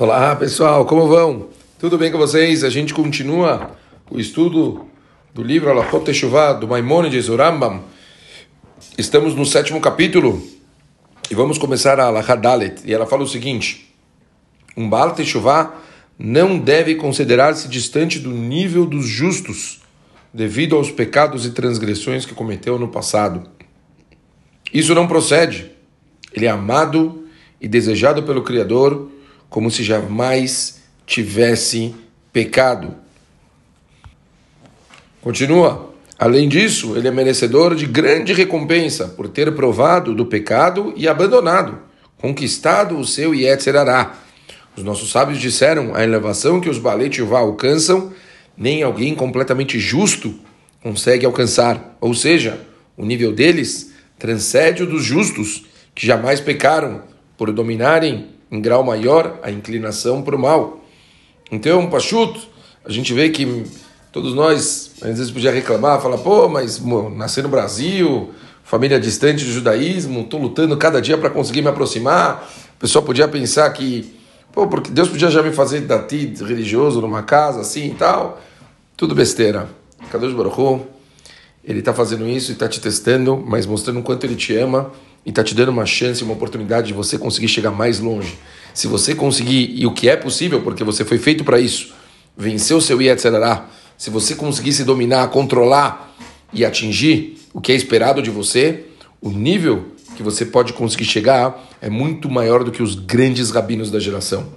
Olá pessoal, como vão? Tudo bem com vocês? A gente continua o estudo do livro Alachot Teshuvah do Maimonides, o. Estamos no sétimo capítulo e vamos começar a Alachá Dalet. E ela fala o seguinte: Um Baal Teshuvah não deve considerar-se distante do nível dos justos devido aos pecados e transgressões que cometeu no passado. Isso não procede. Ele é amado e desejado pelo Criador como se jamais tivesse pecado. Continua. Além disso, ele é merecedor de grande recompensa por ter provado do pecado e abandonado, conquistado o seu Yetzerará. Os nossos sábios disseram a elevação que os Balet alcançam, nem alguém completamente justo consegue alcançar. Ou seja, o nível deles transcende o dos justos, que jamais pecaram por dominarem em grau maior a inclinação para o mal. Então, Pachuto, a gente vê que todos nós, às vezes, podia reclamar, falar, pô, mas nascer no Brasil, família distante do judaísmo, estou lutando cada dia para conseguir me aproximar. O pessoal podia pensar que, pô, porque Deus podia já me fazer dati religioso numa casa assim e tal. Tudo besteira. Kadosh Baruch ele está fazendo isso e está te testando, mas mostrando o quanto ele te ama e está te dando uma chance, uma oportunidade de você conseguir chegar mais longe. Se você conseguir, e o que é possível, porque você foi feito para isso, vencer o seu Yetzirará, se você conseguir se dominar, controlar e atingir o que é esperado de você, o nível que você pode conseguir chegar é muito maior do que os grandes rabinos da geração.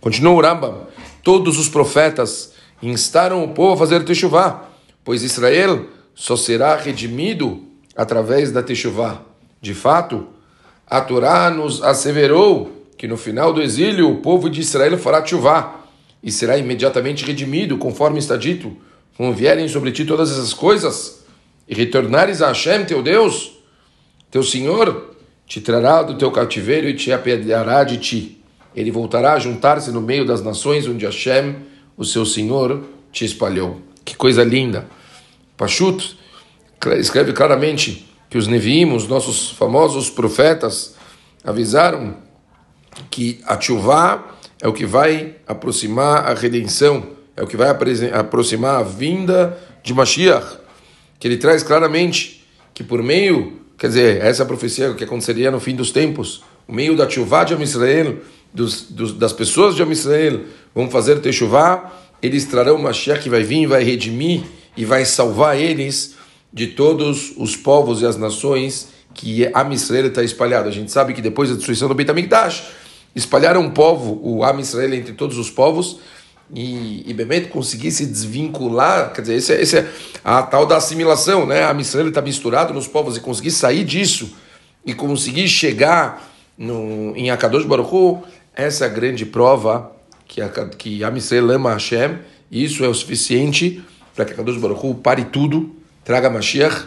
Continua o Rambam, todos os profetas instaram o povo a fazer techuvá, pois Israel só será redimido através da techuvá. De fato, a Torá nos asseverou que no final do exílio o povo de Israel fará chuvá e será imediatamente redimido, conforme está dito, quando vierem sobre ti todas essas coisas e retornares a Hashem, teu Deus, teu Senhor, te trará do teu cativeiro e te apedreará de ti. Ele voltará a juntar-se no meio das nações onde Hashem, o seu Senhor, te espalhou. Que coisa linda! Pashut escreve claramente que os Neviim, os nossos famosos profetas, avisaram que a é o que vai aproximar a redenção, é o que vai aproximar a vinda de Mashiach, que ele traz claramente que por meio, quer dizer, essa profecia que aconteceria no fim dos tempos, o meio da Tchuvá de Amisrael, dos, dos, das pessoas de Amisrael, vão fazer Techuvá, eles trarão Mashiach que vai vir, vai redimir e vai salvar eles de todos os povos e as nações que a Israel está espalhado. A gente sabe que depois da destruição do Beit HaMikdash, espalharam um povo, o Am Israel, entre todos os povos, e, e Bemet conseguir se desvincular, quer dizer, esse é, esse é a tal da assimilação, né? A Israel está misturado nos povos e conseguir sair disso e conseguir chegar no, em Akadosh Baruch essa é a grande prova que a, que a Israel ama Hashem, e isso é o suficiente para que Akadosh Baruch pare tudo traga Mashiach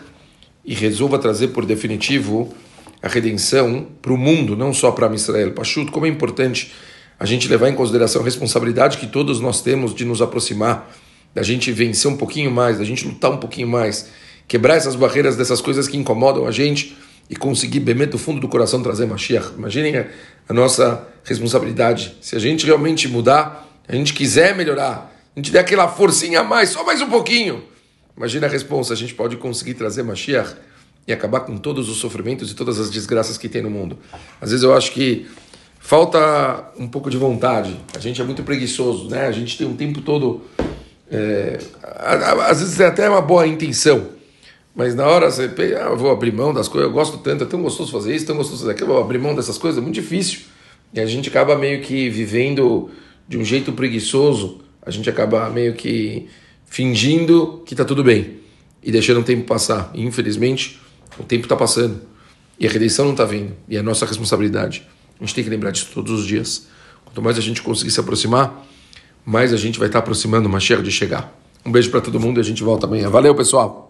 e resolva trazer por definitivo a redenção para o mundo, não só para Israel. Pachuto, como é importante a gente levar em consideração a responsabilidade que todos nós temos de nos aproximar, da gente vencer um pouquinho mais, da gente lutar um pouquinho mais, quebrar essas barreiras dessas coisas que incomodam a gente e conseguir, bem do fundo do coração, trazer Mashiach. Imaginem a, nossa responsabilidade. Se a gente realmente mudar, a gente quiser melhorar, a gente der aquela forcinha a mais, só mais um pouquinho, Imagina a resposta, a gente pode conseguir trazer Mashiach e acabar com todos os sofrimentos e todas as desgraças que tem no mundo. Às vezes eu acho que falta um pouco de vontade. A gente é muito preguiçoso, né? A gente tem um tempo todo. É, às vezes é até uma boa intenção, mas na hora você ah, vou abrir mão das coisas, eu gosto tanto, é tão gostoso fazer isso, tão gostoso fazer aquilo, vou abrir mão dessas coisas, é muito difícil. E a gente acaba meio que vivendo de um jeito preguiçoso, a gente acaba meio que fingindo que está tudo bem e deixando o tempo passar. E, infelizmente, o tempo está passando e a redenção não está vindo. E é nossa responsabilidade. A gente tem que lembrar disso todos os dias. Quanto mais a gente conseguir se aproximar, mais a gente vai estar tá aproximando o Mashiach de chegar. Um beijo para todo mundo e a gente volta amanhã. Valeu, pessoal!